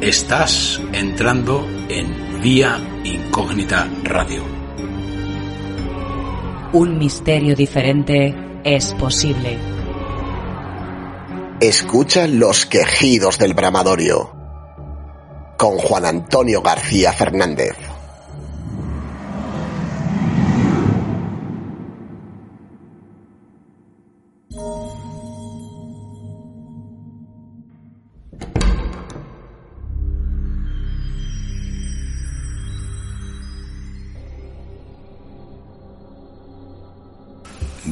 Estás entrando en Vía Incógnita Radio. Un misterio diferente es posible. Escucha los quejidos del bramadorio con Juan Antonio García Fernández.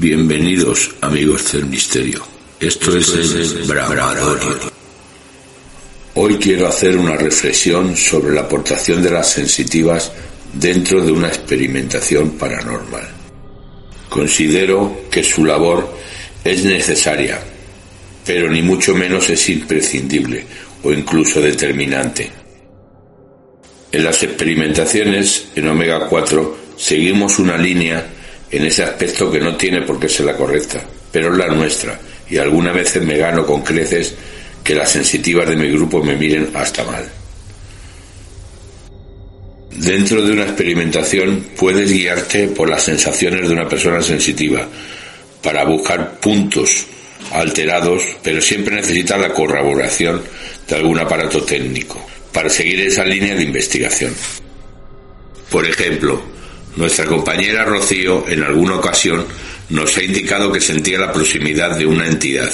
Bienvenidos amigos del misterio. Esto, es, el Bramadorio. Hoy quiero hacer una reflexión sobre la aportación de las sensitivas dentro de una experimentación paranormal. Considero que su labor es necesaria, pero ni mucho menos es imprescindible o incluso determinante. En las experimentaciones en Omega 4 seguimos una línea en ese aspecto que no tiene por qué ser la correcta, pero es la nuestra, y algunas veces me gano con creces que las sensitivas de mi grupo me miren hasta mal. Dentro de una experimentación puedes guiarte por las sensaciones de una persona sensitiva para buscar puntos alterados, pero siempre necesitas la corroboración de algún aparato técnico para seguir esa línea de investigación. Por ejemplo, nuestra compañera Rocío en alguna ocasión nos ha indicado que sentía la proximidad de una entidad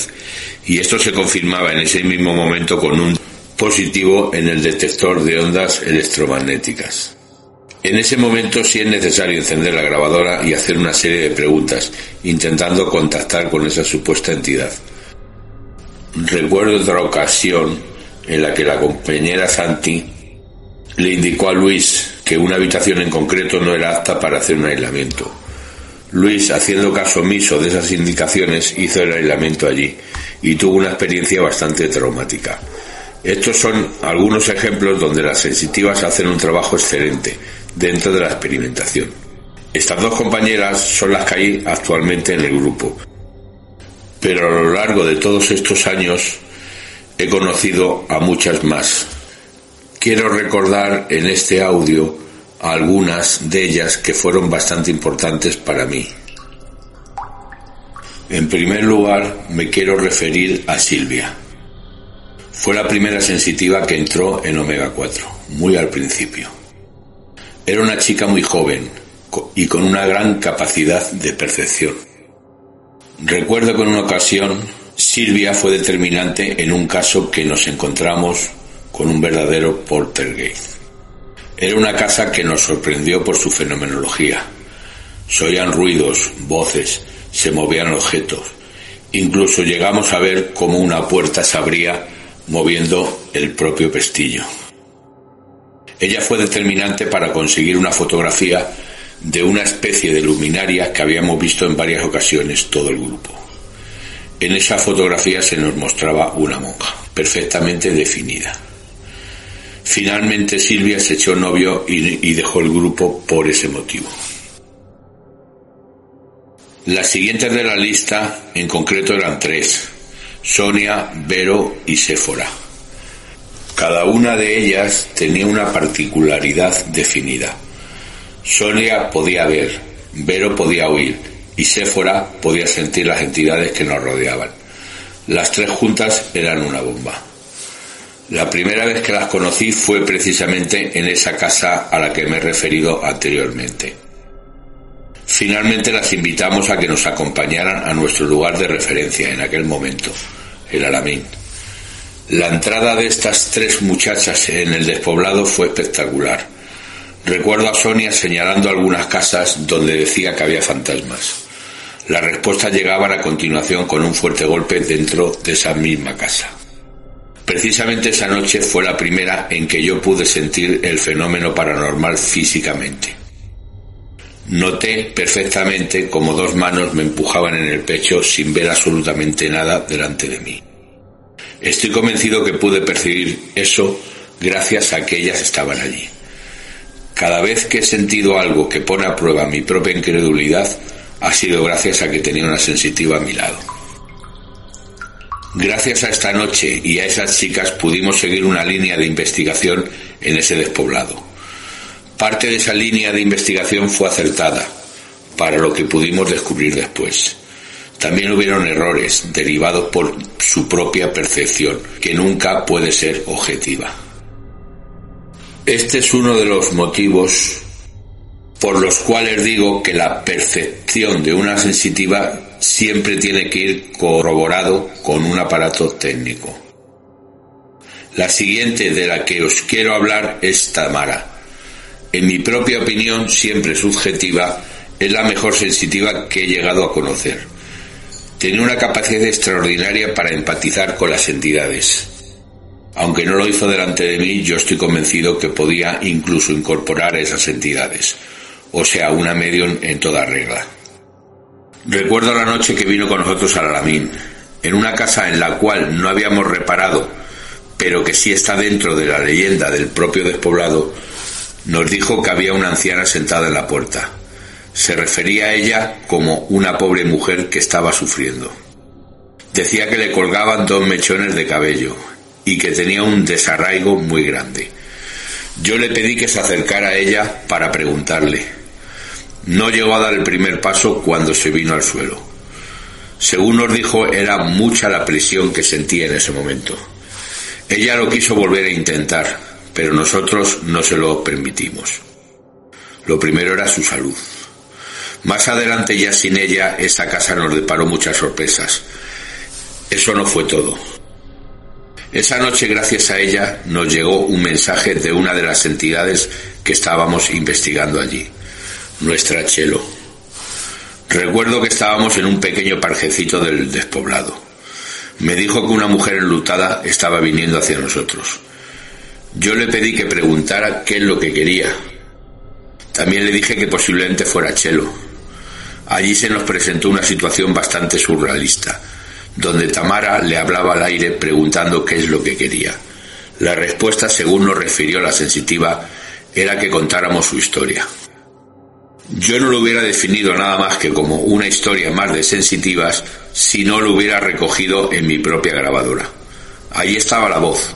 y esto se confirmaba en ese mismo momento con un positivo en el detector de ondas electromagnéticas. En ese momento sí es necesario encender la grabadora y hacer una serie de preguntas, intentando contactar con esa supuesta entidad. Recuerdo otra ocasión en la que la compañera Santi le indicó a Luis que una habitación en concreto no era apta para hacer un aislamiento. Luis, haciendo caso omiso de esas indicaciones, hizo el aislamiento allí y tuvo una experiencia bastante traumática. Estos son algunos ejemplos donde las sensitivas hacen un trabajo excelente dentro de la experimentación. Estas dos compañeras son las que hay actualmente en el grupo, pero a lo largo de todos estos años he conocido a muchas más. Quiero recordar en este audio algunas de ellas que fueron bastante importantes para mí. En primer lugar, me quiero referir a Silvia. Fue la primera sensitiva que entró en Omega 4, muy al principio. Era una chica muy joven y con una gran capacidad de percepción. Recuerdo que en una ocasión Silvia fue determinante en un caso que nos encontramos con un verdadero poltergeist. Era una casa que nos sorprendió por su fenomenología. Se oían ruidos, voces, se movían objetos. Incluso llegamos a ver cómo una puerta se abría moviendo el propio pestillo. Ella fue determinante para conseguir una fotografía de una especie de luminaria que habíamos visto en varias ocasiones todo el grupo. En esa fotografía se nos mostraba una monja, perfectamente definida. Finalmente Silvia se echó novio y, dejó el grupo por ese motivo. Las siguientes de la lista en concreto eran tres, Sonia, Vero y Séfora. Cada una de ellas tenía una particularidad definida. Sonia podía ver, Vero podía oír y Séfora podía sentir las entidades que nos rodeaban. Las tres juntas eran una bomba. La primera vez que las conocí fue precisamente en esa casa a la que me he referido anteriormente. Finalmente las invitamos a que nos acompañaran a nuestro lugar de referencia en aquel momento, el Alamín. La entrada de estas tres muchachas en el despoblado fue espectacular. Recuerdo a Sonia señalando algunas casas donde decía que había fantasmas. Las respuestas llegaban a continuación con un fuerte golpe dentro de esa misma casa. Precisamente esa noche fue la primera en que yo pude sentir el fenómeno paranormal físicamente. Noté perfectamente como dos manos me empujaban en el pecho sin ver absolutamente nada delante de mí. Estoy convencido que pude percibir eso gracias a que ellas estaban allí. Cada vez que he sentido algo que pone a prueba mi propia incredulidad, ha sido gracias a que tenía una sensitiva a mi lado. Gracias a esta noche y a esas chicas pudimos seguir una línea de investigación en ese despoblado. Parte de esa línea de investigación fue acertada, para lo que pudimos descubrir después. También hubieron errores derivados por su propia percepción, que nunca puede ser objetiva. Este es uno de los motivos por los cuales digo que la percepción de una sensitiva siempre tiene que ir corroborado con un aparato técnico. La siguiente de la que os quiero hablar es Tamara. En mi propia opinión, siempre subjetiva, es la mejor sensitiva que he llegado a conocer. Tenía una capacidad extraordinaria para empatizar con las entidades. Aunque no lo hizo delante de mí, yo estoy convencido que podía incluso incorporar esas entidades o sea, una medium en toda regla. Recuerdo la noche que vino con nosotros al Alamín, en una casa en la cual no habíamos reparado, pero que sí está dentro de la leyenda del propio despoblado, nos dijo que había una anciana sentada en la puerta. Se refería a ella como una pobre mujer que estaba sufriendo. Decía que le colgaban dos mechones de cabello y que tenía un desarraigo muy grande. Yo le pedí que se acercara a ella para preguntarle, no llegó a dar el primer paso cuando se vino al suelo. Según nos dijo, era mucha la presión que sentía en ese momento. Ella lo quiso volver a intentar, pero nosotros no se lo permitimos. Lo primero era su salud. Más adelante, ya sin ella, esta casa nos deparó muchas sorpresas. Eso no fue todo. Esa noche, gracias a ella, nos llegó un mensaje de una de las entidades que estábamos investigando allí nuestra Chelo. Recuerdo que estábamos en un pequeño parjecito del despoblado. Me dijo que una mujer enlutada estaba viniendo hacia nosotros. Yo le pedí que preguntara qué es lo que quería. También le dije que posiblemente fuera Chelo. Allí se nos presentó una situación bastante surrealista, donde Tamara le hablaba al aire preguntando qué es lo que quería. La respuesta, según nos refirió la sensitiva, era que contáramos su historia. Yo no lo hubiera definido nada más que como una historia más de sensitivas si no lo hubiera recogido en mi propia grabadora. Ahí estaba la voz.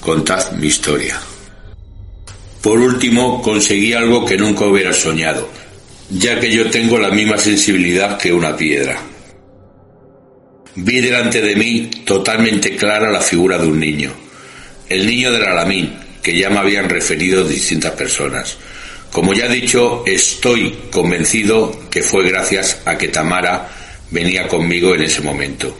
Contad mi historia. Por último, conseguí algo que nunca hubiera soñado, ya que yo tengo la misma sensibilidad que una piedra. Vi delante de mí totalmente clara la figura de un niño, el niño del Alamín, que ya me habían referido distintas personas como ya he dicho, estoy convencido que fue gracias a que Tamara venía conmigo en ese momento.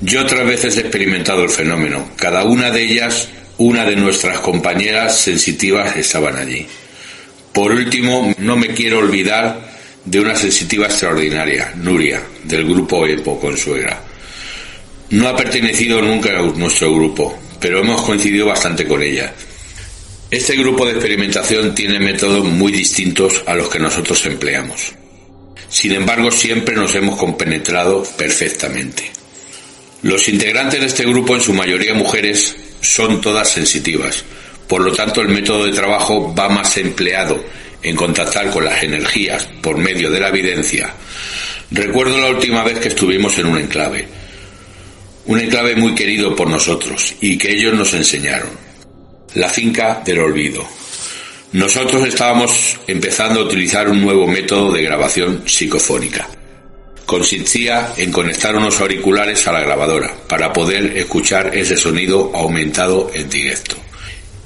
Yo otras veces he experimentado el fenómeno. Cada una de ellas, una de nuestras compañeras sensitivas estaban allí. Por último, no me quiero olvidar de una sensitiva extraordinaria, Nuria, del grupo EPO Consuegra. No ha pertenecido nunca a nuestro grupo, pero hemos coincidido bastante con ella. Este grupo de experimentación tiene métodos muy distintos a los que nosotros empleamos. Sin embargo, siempre nos hemos compenetrado perfectamente. Los integrantes de este grupo, en su mayoría mujeres, son todas sensitivas. Por lo tanto, el método de trabajo va más empleado en contactar con las energías por medio de la evidencia. Recuerdo la última vez que estuvimos en un enclave. Un enclave muy querido por nosotros y que ellos nos enseñaron la finca del olvido. Nosotros estábamos empezando a utilizar un nuevo método de grabación psicofónica. Consistía en conectar unos auriculares a la grabadora para poder escuchar ese sonido aumentado en directo.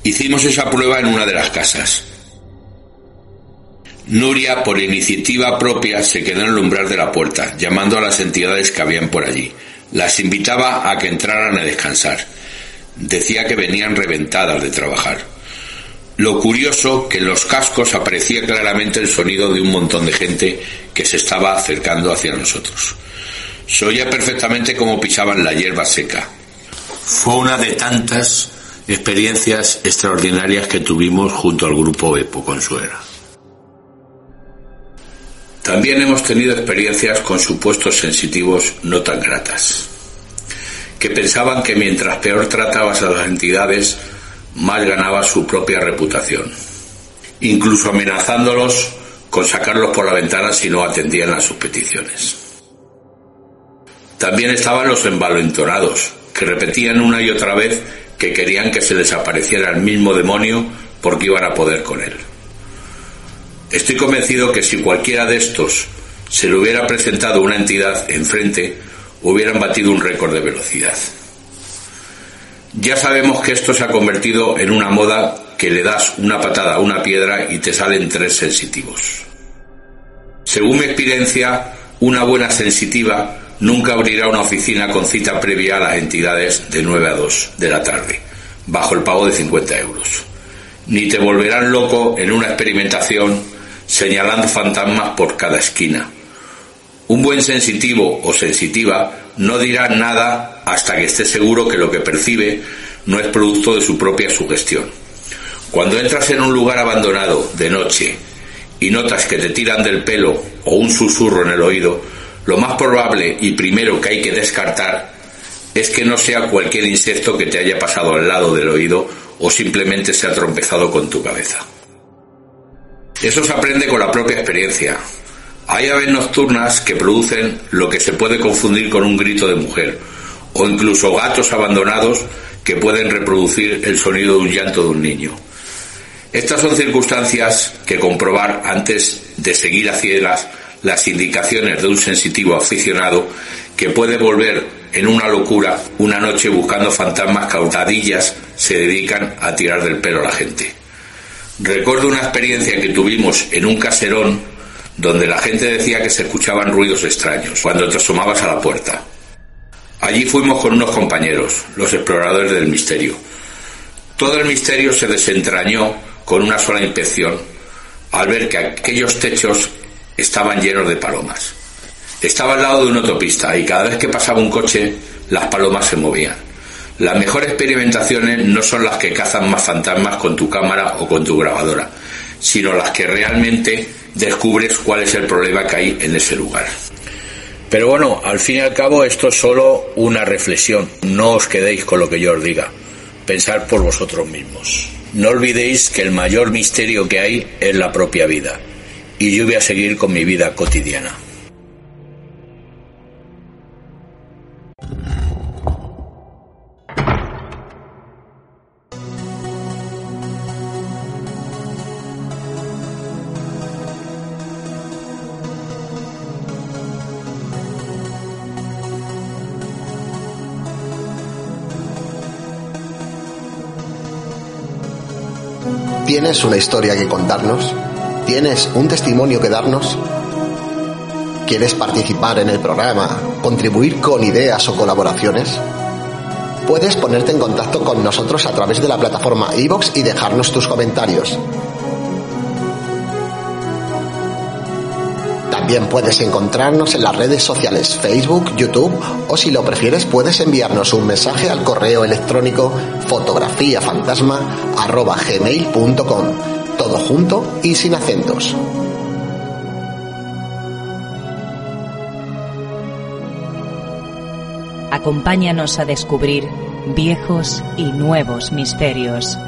Hicimos esa prueba en una de las casas. Nuria, por iniciativa propia, se quedó en el umbral de la puerta, llamando a las entidades que habían por allí. Las invitaba a que entraran a descansar decía que venían reventadas de trabajar. Lo curioso que en los cascos aparecía claramente el sonido de un montón de gente que se estaba acercando hacia nosotros. Se oía perfectamente cómo pisaban la hierba seca. Fue una de tantas experiencias extraordinarias que tuvimos junto al grupo Epo Consuera. También hemos tenido experiencias con supuestos sensitivos no tan gratas que pensaban que mientras peor tratabas a las entidades, más ganaba su propia reputación, incluso amenazándolos con sacarlos por la ventana si no atendían a sus peticiones. También estaban los envalentonados, que repetían una y otra vez que querían que se desapareciera el mismo demonio porque iban a poder con él. Estoy convencido que si cualquiera de estos se le hubiera presentado una entidad enfrente, hubieran batido un récord de velocidad. Ya sabemos que esto se ha convertido en una moda que le das una patada a una piedra y te salen tres sensitivos. Según mi experiencia, una buena sensitiva nunca abrirá una oficina con cita previa a las entidades de 9 a 2 de la tarde, bajo el pago de 50 euros. Ni te volverán loco en una experimentación señalando fantasmas por cada esquina. Un buen sensitivo o sensitiva no dirá nada hasta que esté seguro que lo que percibe no es producto de su propia sugestión. Cuando entras en un lugar abandonado de noche y notas que te tiran del pelo o un susurro en el oído, lo más probable y primero que hay que descartar es que no sea cualquier insecto que te haya pasado al lado del oído o simplemente se ha trompezado con tu cabeza. Eso se aprende con la propia experiencia. Hay aves nocturnas que producen lo que se puede confundir con un grito de mujer, o incluso gatos abandonados que pueden reproducir el sonido de un llanto de un niño. Estas son circunstancias que comprobar antes de seguir a ciegas las indicaciones de un sensitivo aficionado que puede volver en una locura una noche buscando fantasmas cautadillas se dedican a tirar del pelo a la gente. Recuerdo una experiencia que tuvimos en un caserón donde la gente decía que se escuchaban ruidos extraños cuando te asomabas a la puerta. Allí fuimos con unos compañeros, los exploradores del misterio. Todo el misterio se desentrañó con una sola inspección al ver que aquellos techos estaban llenos de palomas. Estaba al lado de una autopista y cada vez que pasaba un coche las palomas se movían. Las mejores experimentaciones no son las que cazan más fantasmas con tu cámara o con tu grabadora, sino las que realmente descubres cuál es el problema que hay en ese lugar. Pero bueno, al fin y al cabo esto es solo una reflexión. No os quedéis con lo que yo os diga. Pensar por vosotros mismos. No olvidéis que el mayor misterio que hay es la propia vida y yo voy a seguir con mi vida cotidiana. ¿Tienes una historia que contarnos? ¿Tienes un testimonio que darnos? ¿Quieres participar en el programa? ¿Contribuir con ideas o colaboraciones? Puedes ponerte en contacto con nosotros a través de la plataforma iVoox y dejarnos tus comentarios. También puedes encontrarnos en las redes sociales Facebook, YouTube o si lo prefieres puedes enviarnos un mensaje al correo electrónico fotografiafantasma.gmail.com todo junto y sin acentos. Acompáñanos a descubrir viejos y nuevos misterios